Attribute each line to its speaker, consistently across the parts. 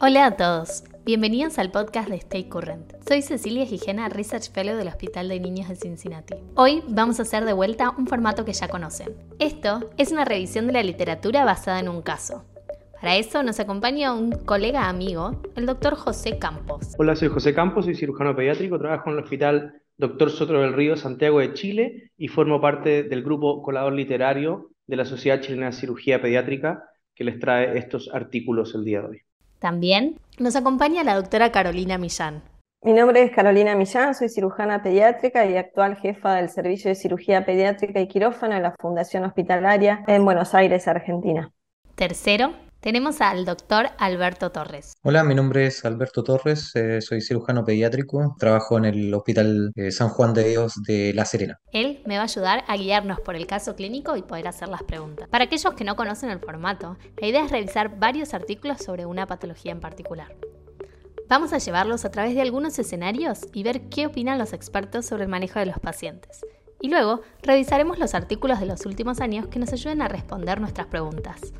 Speaker 1: Hola a todos, bienvenidos al podcast de Stay Current. Soy Cecilia Gijena, Research Fellow del Hospital de Niños de Cincinnati. Hoy vamos a hacer de vuelta un formato que ya conocen. Esto es una revisión de la literatura basada en un caso. Para eso nos acompaña un colega amigo, el doctor José Campos.
Speaker 2: Hola, soy José Campos, soy cirujano pediátrico, trabajo en el Hospital Doctor Soto del Río, Santiago de Chile, y formo parte del grupo colador literario de la Sociedad Chilena de Cirugía Pediátrica, que les trae estos artículos el día de hoy.
Speaker 1: También nos acompaña la doctora Carolina Millán.
Speaker 3: Mi nombre es Carolina Millán, soy cirujana pediátrica y actual jefa del Servicio de Cirugía Pediátrica y Quirófano de la Fundación Hospitalaria en Buenos Aires, Argentina.
Speaker 1: Tercero, tenemos al doctor Alberto Torres.
Speaker 4: Hola, mi nombre es Alberto Torres, eh, soy cirujano pediátrico, trabajo en el Hospital eh, San Juan de Dios de La Serena.
Speaker 1: Él me va a ayudar a guiarnos por el caso clínico y poder hacer las preguntas. Para aquellos que no conocen el formato, la idea es revisar varios artículos sobre una patología en particular. Vamos a llevarlos a través de algunos escenarios y ver qué opinan los expertos sobre el manejo de los pacientes. Y luego revisaremos los artículos de los últimos años que nos ayuden a responder nuestras preguntas.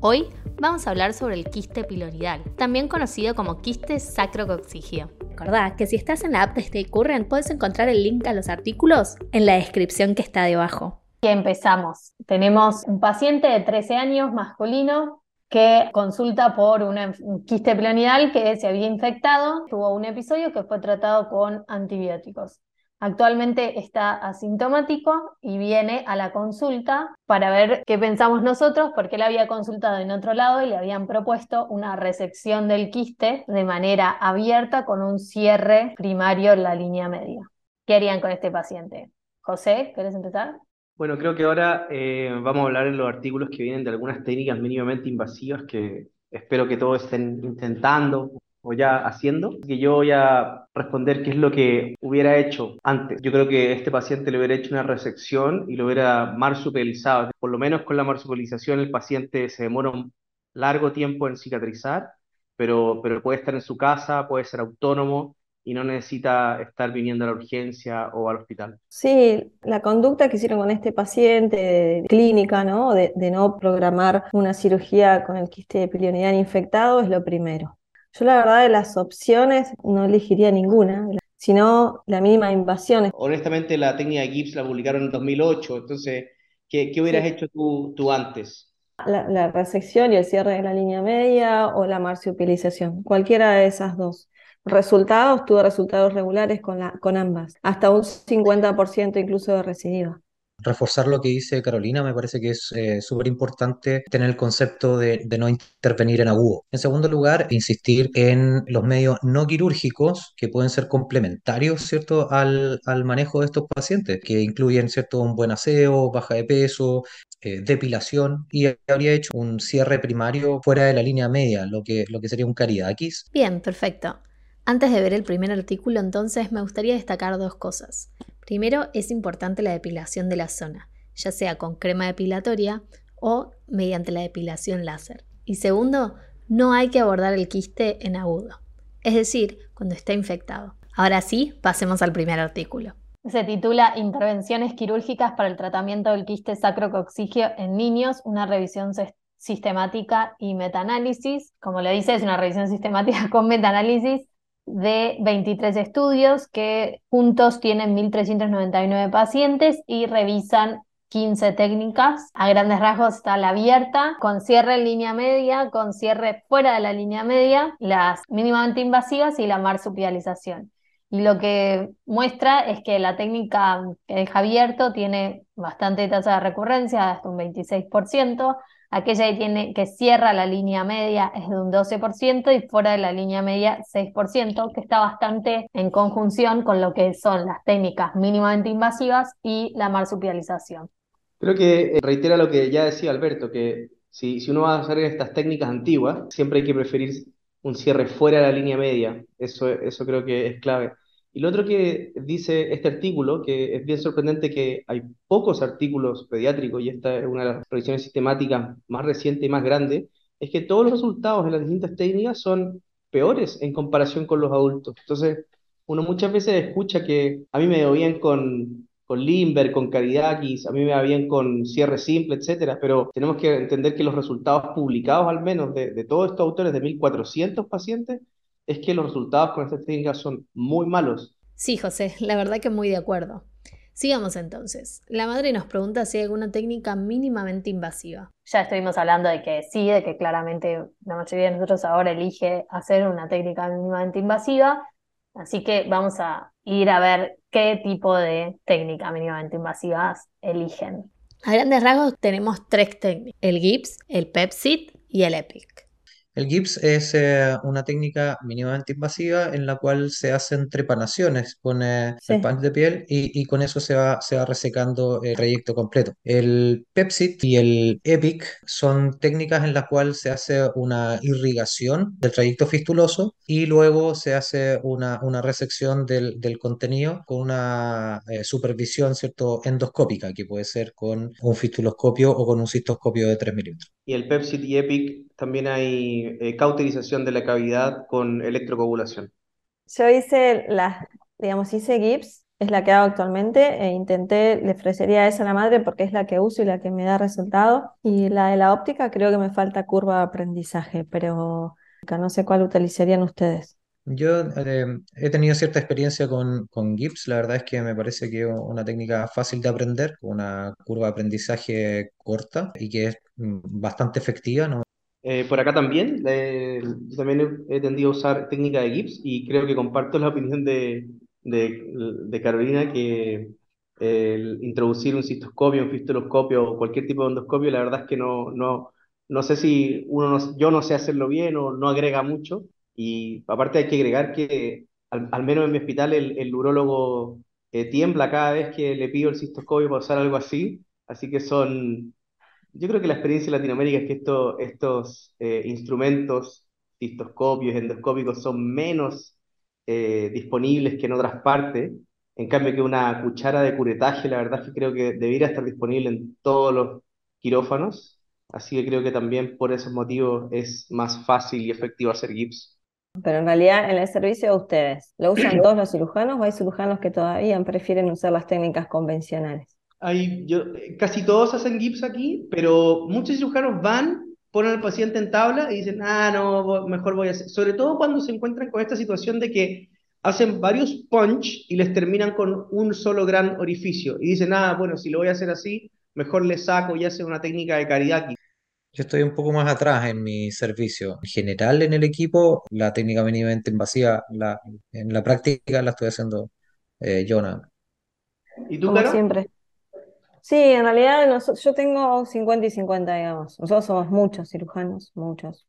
Speaker 1: Hoy vamos a hablar sobre el quiste pilonidal, también conocido como quiste sacrococcigio. Recordá que si estás en la app de Stay Current puedes encontrar el link a los artículos en la descripción que está debajo.
Speaker 5: Empezamos. Tenemos un paciente de 13 años masculino que consulta por un quiste pilonidal que se había infectado, tuvo un episodio que fue tratado con antibióticos. Actualmente está asintomático y viene a la consulta para ver qué pensamos nosotros, porque él había consultado en otro lado y le habían propuesto una resección del quiste de manera abierta con un cierre primario en la línea media. ¿Qué harían con este paciente? José, ¿quieres empezar?
Speaker 2: Bueno, creo que ahora eh, vamos a hablar en los artículos que vienen de algunas técnicas mínimamente invasivas que espero que todos estén intentando o ya haciendo, que yo voy a responder qué es lo que hubiera hecho antes. Yo creo que este paciente le hubiera hecho una resección y lo hubiera marsupilizado. Por lo menos con la marsupilización el paciente se demora un largo tiempo en cicatrizar, pero, pero puede estar en su casa, puede ser autónomo y no necesita estar viniendo a la urgencia o al hospital.
Speaker 3: Sí, la conducta que hicieron con este paciente de clínica, ¿no? De, de no programar una cirugía con el quiste de pilonidal infectado es lo primero. Yo la verdad de las opciones no elegiría ninguna, sino la mínima invasión.
Speaker 2: Honestamente la técnica de Gibbs la publicaron en 2008, entonces, ¿qué, qué hubieras hecho tú, tú antes?
Speaker 3: La, la, resección y el cierre de la línea media o la marsupialización, cualquiera de esas dos. Resultados, tuve resultados regulares con, la, con ambas, hasta un 50% incluso de recidiva
Speaker 4: reforzar lo que dice Carolina, me parece que es eh, súper importante tener el concepto de, no intervenir en agudo. En segundo lugar, insistir en los medios no quirúrgicos que pueden ser complementarios, ¿cierto?, al, manejo de estos pacientes, que incluyen, ¿cierto?, un buen aseo, baja de peso, eh, depilación y habría hecho un cierre primario fuera de la línea media, lo que, lo que sería un caridaquis.
Speaker 1: Bien, perfecto. Antes de ver el primer artículo, entonces, me gustaría destacar dos cosas. Primero, es importante la depilación de la zona, ya sea con crema depilatoria o mediante la depilación láser. Y segundo, no hay que abordar el quiste en agudo, es decir, cuando está infectado. Ahora sí, pasemos al primer artículo.
Speaker 5: Se titula Intervenciones quirúrgicas para el tratamiento del quiste sacrococcigio en niños, una revisión sistemática y metaanálisis. Como le dice, es una revisión sistemática con metaanálisis de 23 estudios que juntos tienen 1.399 pacientes y revisan 15 técnicas. A grandes rasgos está la abierta, con cierre en línea media, con cierre fuera de la línea media, las mínimamente invasivas y la marsupialización. Y lo que muestra es que la técnica que deja abierto tiene bastante tasa de recurrencia, hasta un 26%, Aquella que, tiene, que cierra la línea media es de un 12% y fuera de la línea media 6%, que está bastante en conjunción con lo que son las técnicas mínimamente invasivas y la marsupialización.
Speaker 2: Creo que eh, reitera lo que ya decía Alberto, que si, uno va a hacer estas técnicas antiguas, siempre hay que preferir un cierre fuera de la línea media. Eso, eso creo que es clave. Y lo otro que dice este artículo, que es bien sorprendente que hay pocos artículos pediátricos, y esta es una de las revisiones sistemáticas más recientes y más grandes, es que todos los resultados de las distintas técnicas son peores en comparación con los adultos. Entonces, uno muchas veces escucha que a mí me dio bien con, con Limber, con Caridakis, a mí me va bien con cierre simple, etcétera, pero tenemos que entender que los resultados publicados, al menos de, de todos estos autores de 1400 pacientes, es que los resultados con estas técnicas son muy malos.
Speaker 5: Sí, José, la verdad que muy de acuerdo. Sigamos entonces. La madre nos pregunta si hay alguna técnica mínimamente invasiva.
Speaker 6: Ya estuvimos hablando de que sí, de que claramente la mayoría de nosotros ahora elige hacer una técnica mínimamente invasiva, así que vamos a ir a ver qué tipo de técnica mínimamente invasivas eligen.
Speaker 5: A grandes rasgos tenemos tres técnicas, el GIPS, el PEPSIT y el EPIC.
Speaker 4: El GIPS es eh, una técnica mínimamente invasiva en la cual se hacen trepanaciones con eh, el punch de piel y, y, con eso se va, se va resecando el trayecto completo. El PEPSIT y el EPIC son técnicas en las cuales se hace una irrigación del trayecto fistuloso y luego se hace una, una resección del, del contenido con una eh, supervisión ¿cierto? endoscópica, que puede ser con un fistuloscopio o con un cistoscopio de 3 milímetros.
Speaker 2: Y el PEPSIT y EPIC también hay eh, cauterización de la cavidad con electrocoagulación.
Speaker 3: Yo hice la, digamos, hice GIPS, es la que hago actualmente, e intenté, le ofrecería esa a la madre porque es la que uso y la que me da resultado. Y la de la óptica creo que me falta curva de aprendizaje, pero no sé cuál utilizarían ustedes.
Speaker 4: Yo eh, he tenido cierta experiencia con, con GIPS, la verdad es que me parece que es una técnica fácil de aprender, una curva de aprendizaje corta y que es mm, bastante efectiva, ¿no?
Speaker 2: Eh, por acá también, eh, también he, tendido a usar técnica de GIPS y creo que comparto la opinión de, de, de Carolina que el introducir un cistoscopio, un fistuloscopio o cualquier tipo de endoscopio, la verdad es que no, no, no sé si uno no, yo no sé hacerlo bien o no agrega mucho. Y aparte hay que agregar que al, al menos en mi hospital el, el urólogo eh, tiembla cada vez que le pido el cistoscopio para usar algo así. Así que son, yo creo que la experiencia en Latinoamérica es que esto, estos eh, instrumentos, cistoscopios, endoscópicos, son menos eh, disponibles que en otras partes. En cambio que una cuchara de curetaje, la verdad es que creo que debería estar disponible en todos los quirófanos. Así que creo que también por esos motivos es más fácil y efectivo hacer GIPS.
Speaker 3: Pero en realidad en el servicio de ustedes, ¿lo usan todos los cirujanos o hay cirujanos que todavía prefieren usar las técnicas convencionales?
Speaker 2: Hay, yo, casi todos hacen GIPS aquí, pero muchos cirujanos van, ponen al paciente en tabla y dicen, ah, no, mejor voy a hacer. Sobre todo cuando se encuentran con esta situación de que hacen varios punch y les terminan con un solo gran orificio. Y dicen, ah, bueno, si lo voy a hacer así, mejor le saco y hace una técnica de caridad aquí.
Speaker 4: Yo estoy un poco más atrás en mi servicio. En general, en el equipo, la técnica mínimamente invasiva, la, en la práctica la estoy haciendo eh, yo nada.
Speaker 2: ¿Y tú,
Speaker 3: Como siempre. Sí, en realidad yo tengo 50 y 50, digamos. Nosotros somos muchos cirujanos, muchos.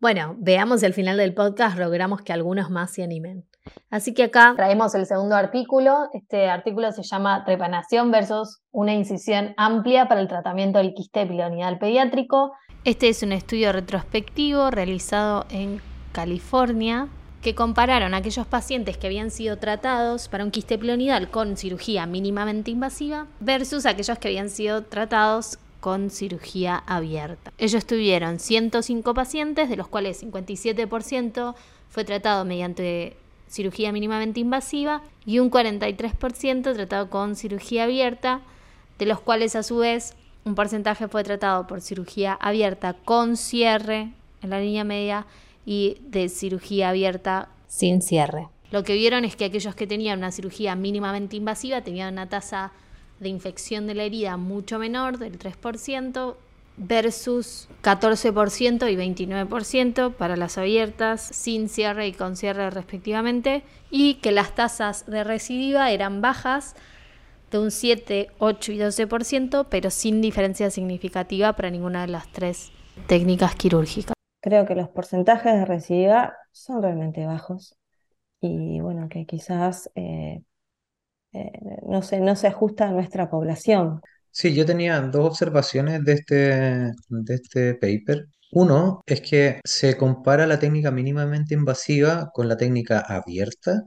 Speaker 5: Bueno, veamos si al final del podcast logramos que algunos más se animen. Así que acá
Speaker 6: Traemos el segundo artículo. Este artículo se llama Trepanación versus una incisión amplia para el tratamiento del quiste pilonidal pediátrico.
Speaker 5: Este es un estudio retrospectivo realizado en California que compararon aquellos pacientes que habían sido tratados para un quiste pilonidal con cirugía mínimamente invasiva versus aquellos que habían sido tratados con cirugía abierta. Ellos tuvieron 105 pacientes, de los cuales 57% fue tratado mediante cirugía mínimamente invasiva y un 43% tratado con cirugía abierta, de los cuales a su vez un porcentaje fue tratado por cirugía abierta con cierre en la línea media y de cirugía abierta sin cierre. Lo que vieron es que aquellos que tenían una cirugía mínimamente invasiva tenían una tasa de infección de la herida mucho menor, del 3%, versus 14% y 29% para las abiertas, sin cierre y con cierre respectivamente, y que las tasas de recidiva eran bajas, de un 7, 8 y 12%, pero sin diferencia significativa para ninguna de las tres técnicas quirúrgicas.
Speaker 3: Creo que los porcentajes de recidiva son realmente bajos y bueno, que quizás eh, eh, no se, no se ajusta a nuestra población.
Speaker 4: Sí, yo tenía dos observaciones de este, de este paper. Uno es que se compara la técnica mínimamente invasiva con la técnica abierta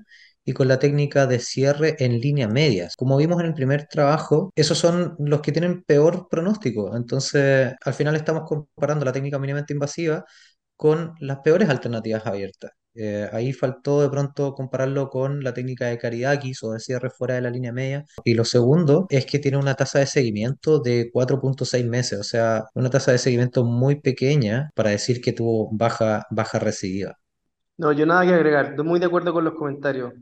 Speaker 4: y con la técnica de cierre en línea medias. Como vimos en el primer trabajo, esos son los que tienen peor pronóstico. Entonces, al final estamos comparando la técnica mínimamente invasiva con las peores alternativas abiertas. Eh, ahí faltó de pronto compararlo con la técnica de Kariakis o de cierre fuera de la línea media. Y lo segundo es que tiene una tasa de seguimiento de 4.6 meses, o sea, una tasa de seguimiento muy pequeña para decir que tuvo baja, baja recidiva.
Speaker 2: No, yo nada que agregar, estoy muy de acuerdo con los comentarios.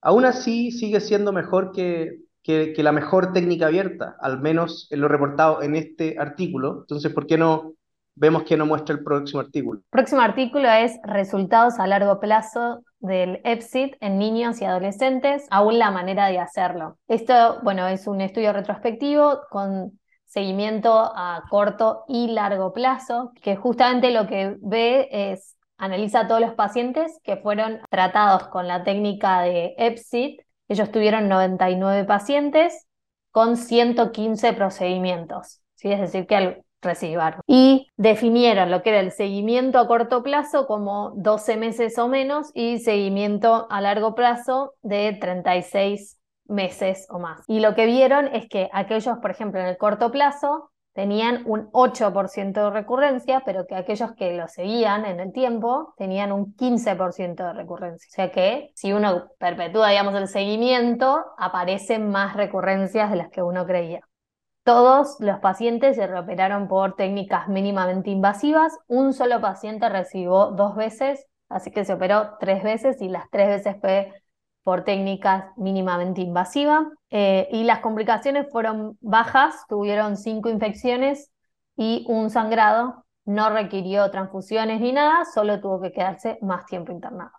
Speaker 2: Aún así, sigue siendo mejor que, que, que la mejor técnica abierta, al menos en lo reportado en este artículo. Entonces, ¿por qué no vemos que no muestra el próximo artículo?
Speaker 5: Próximo artículo es resultados a largo plazo del EPSIT en niños y adolescentes, aún la manera de hacerlo. Esto, bueno, es un estudio retrospectivo con seguimiento a corto y largo plazo, que justamente lo que ve es analiza a todos los pacientes que fueron tratados con la técnica de EPSIT. Ellos tuvieron 99 pacientes con 115 procedimientos. ¿sí? Es decir, que recibieron. Y definieron lo que era el seguimiento a corto plazo como 12 meses o menos y seguimiento a largo plazo de 36 meses o más. Y lo que vieron es que aquellos, por ejemplo, en el corto plazo, tenían un 8% de recurrencia, pero que aquellos que lo seguían en el tiempo tenían un 15% de recurrencia. O sea que si uno perpetúa, digamos, el seguimiento, aparecen más recurrencias de las que uno creía. Todos los pacientes se reoperaron por técnicas mínimamente invasivas. Un solo paciente recibió dos veces, así que se operó tres veces y las tres veces fue por técnicas mínimamente invasivas. Eh, y las complicaciones fueron bajas, tuvieron cinco infecciones y un sangrado. No requirió transfusiones ni nada, solo tuvo que quedarse más tiempo internado.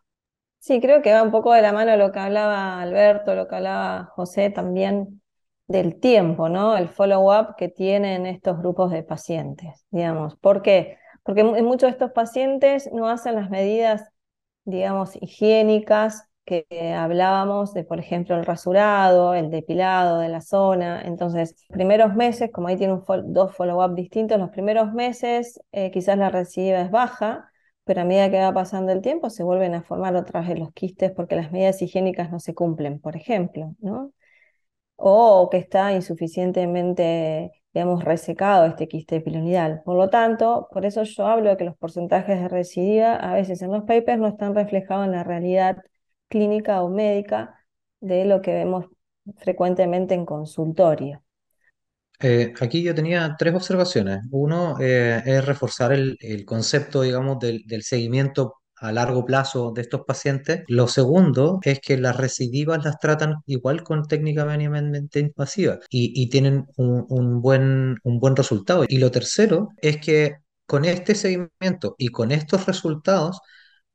Speaker 3: Sí, creo que va un poco de la mano lo que hablaba Alberto, lo que hablaba José también del tiempo, ¿no? El follow-up que tienen estos grupos de pacientes, digamos. ¿Por qué? Porque muchos de estos pacientes no hacen las medidas, digamos, higiénicas que hablábamos de, por ejemplo, el rasurado, el depilado de la zona. Entonces, primeros meses, como ahí tiene dos follow-up distintos, los primeros meses eh, quizás la recidiva es baja, pero a medida que va pasando el tiempo se vuelven a formar otra vez los quistes porque las medidas higiénicas no se cumplen, por ejemplo, ¿no? O que está insuficientemente, digamos, resecado este quiste pilonidal. Por lo tanto, por eso yo hablo de que los porcentajes de recidiva a veces en los papers no están reflejados en la realidad clínica o médica de lo que vemos frecuentemente en consultorio.
Speaker 4: Eh, aquí yo tenía tres observaciones. Uno eh, es reforzar el, concepto, digamos, del, seguimiento a largo plazo de estos pacientes. Lo segundo es que las recidivas las tratan igual con técnica mínimamente invasiva y, tienen un, buen, un buen resultado. Y lo tercero es que con este seguimiento y con estos resultados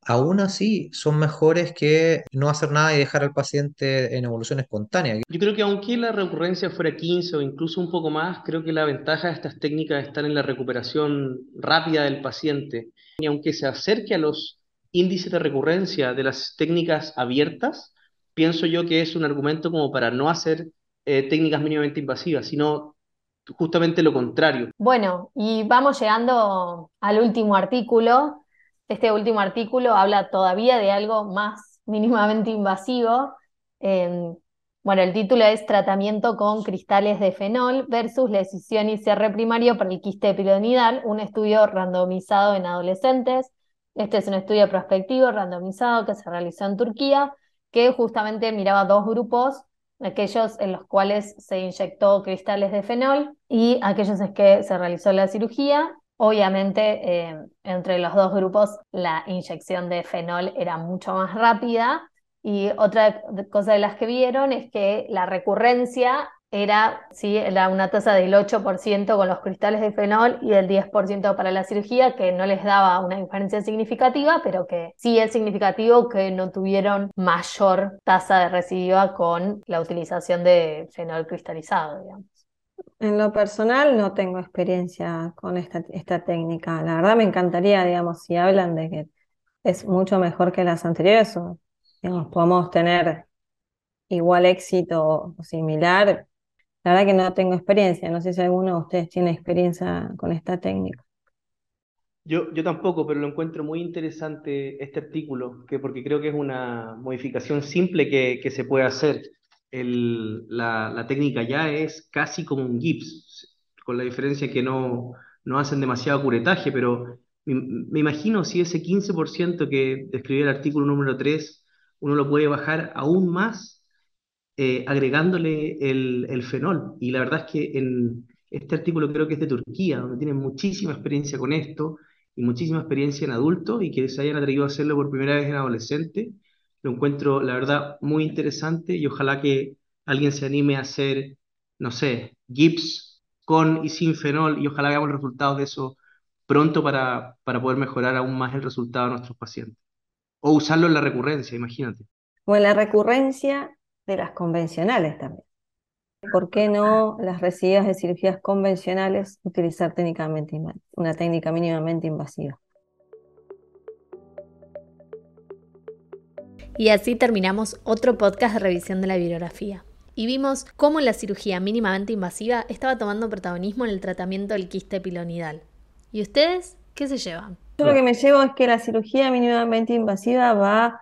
Speaker 4: aún así son mejores que no hacer nada y dejar al paciente en evolución espontánea.
Speaker 2: Yo creo que aunque la recurrencia fuera 15 o incluso un poco más, creo que la ventaja de estas técnicas está en la recuperación rápida del paciente. Y aunque se acerque a los índices de recurrencia de las técnicas abiertas, pienso yo que es un argumento como para no hacer eh, técnicas mínimamente invasivas, sino justamente lo contrario.
Speaker 5: Bueno, y vamos llegando al último artículo este último artículo habla todavía de algo más mínimamente invasivo. Em, bueno, el título es Tratamiento con cristales de fenol versus la escisión y cierre primario para el quiste pilonidal, un estudio randomizado en adolescentes. Este es un estudio prospectivo randomizado que se realizó en Turquía, que justamente miraba dos grupos, aquellos en los cuales se inyectó cristales de fenol y aquellos en que se realizó la cirugía. Obviamente, eh, entre los dos grupos la inyección de fenol era mucho más rápida y otra cosa de las que vieron es que la recurrencia era, ¿sí? era una tasa del 8% con los cristales de fenol y del 10% para la cirugía, que no les daba una diferencia significativa, pero que sí es significativo que no tuvieron mayor tasa de residuo con la utilización de fenol cristalizado, digamos.
Speaker 3: En lo personal no tengo experiencia con esta, esta técnica. La verdad me encantaría, digamos, si hablan de que es mucho mejor que las anteriores o, digamos, podemos tener igual éxito o similar. La verdad que no tengo experiencia. No sé si alguno de ustedes tiene experiencia con esta técnica.
Speaker 2: Yo, yo tampoco, pero lo encuentro muy interesante este artículo, que porque creo que es una modificación simple que, que se puede hacer la, técnica ya es casi como un gips, con la diferencia que no, no hacen demasiado curetaje, pero me, imagino si ese 15% que describió el artículo número 3, uno lo puede bajar aún más eh, agregándole el, fenol. Y la verdad es que en este artículo creo que es de Turquía, donde tienen muchísima experiencia con esto y muchísima experiencia en adultos y que se hayan atrevido a hacerlo por primera vez en adolescentes. Lo encuentro, la verdad, muy interesante y ojalá que alguien se anime a hacer, no sé, GIPS con y sin fenol y ojalá veamos los resultados de eso pronto para, para poder mejorar aún más el resultado de nuestros pacientes. O usarlo en la recurrencia, imagínate.
Speaker 3: O en la recurrencia de las convencionales también. ¿Por qué no las recibidas de cirugías convencionales utilizar técnicamente una técnica mínimamente invasiva?
Speaker 5: Y así terminamos otro podcast de revisión de la bibliografía. Y vimos cómo la cirugía mínimamente invasiva estaba tomando protagonismo en el tratamiento del quiste pilonidal. ¿Y ustedes qué se llevan?
Speaker 3: Yo lo que me llevo es que la cirugía mínimamente invasiva va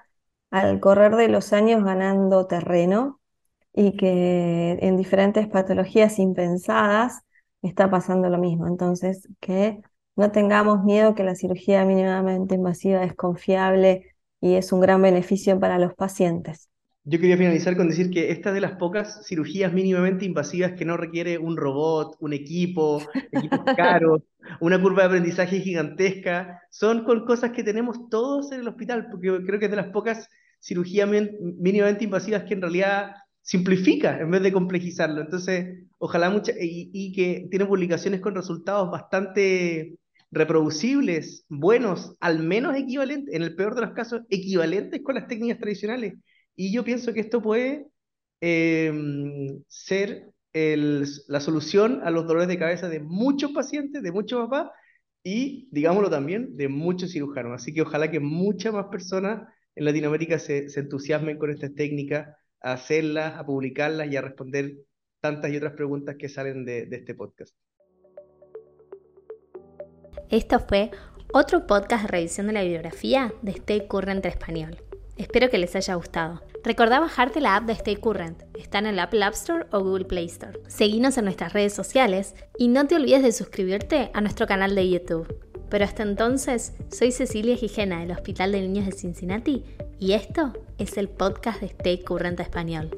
Speaker 3: al correr de los años ganando terreno y que en diferentes patologías impensadas está pasando lo mismo. Entonces, que no tengamos miedo que la cirugía mínimamente invasiva es confiable y es un gran beneficio para los pacientes.
Speaker 2: Yo quería finalizar con decir que esta es de las pocas cirugías mínimamente invasivas que no requiere un robot, un equipo, equipos caros, una curva de aprendizaje gigantesca. Son cosas que tenemos todos en el hospital, porque creo que es de las pocas cirugías mínimamente invasivas que en realidad simplifica en vez de complejizarlo. Entonces, ojalá mucha, y, que tiene publicaciones con resultados bastante reproducibles, buenos, al menos equivalentes, en el peor de los casos, equivalentes con las técnicas tradicionales. Y yo pienso que esto puede em, ser la solución a los dolores de cabeza de muchos pacientes, de muchos papás y, digámoslo también, de muchos cirujanos. Así que ojalá que muchas más personas en Latinoamérica se, entusiasmen con estas técnicas, a hacerlas, a publicarlas y a responder tantas y otras preguntas que salen de, de este podcast.
Speaker 5: Esto fue otro podcast de revisión de la bibliografía de Stay Current Español. Espero que les haya gustado. Recordá bajarte la app de Stay Current. Está en el Apple App Store o Google Play Store. Seguinos en nuestras redes sociales y no te olvides de suscribirte a nuestro canal de YouTube. Pero hasta entonces, soy Cecilia Gijena del Hospital de Niños de Cincinnati y esto es el podcast de Stay Current Español.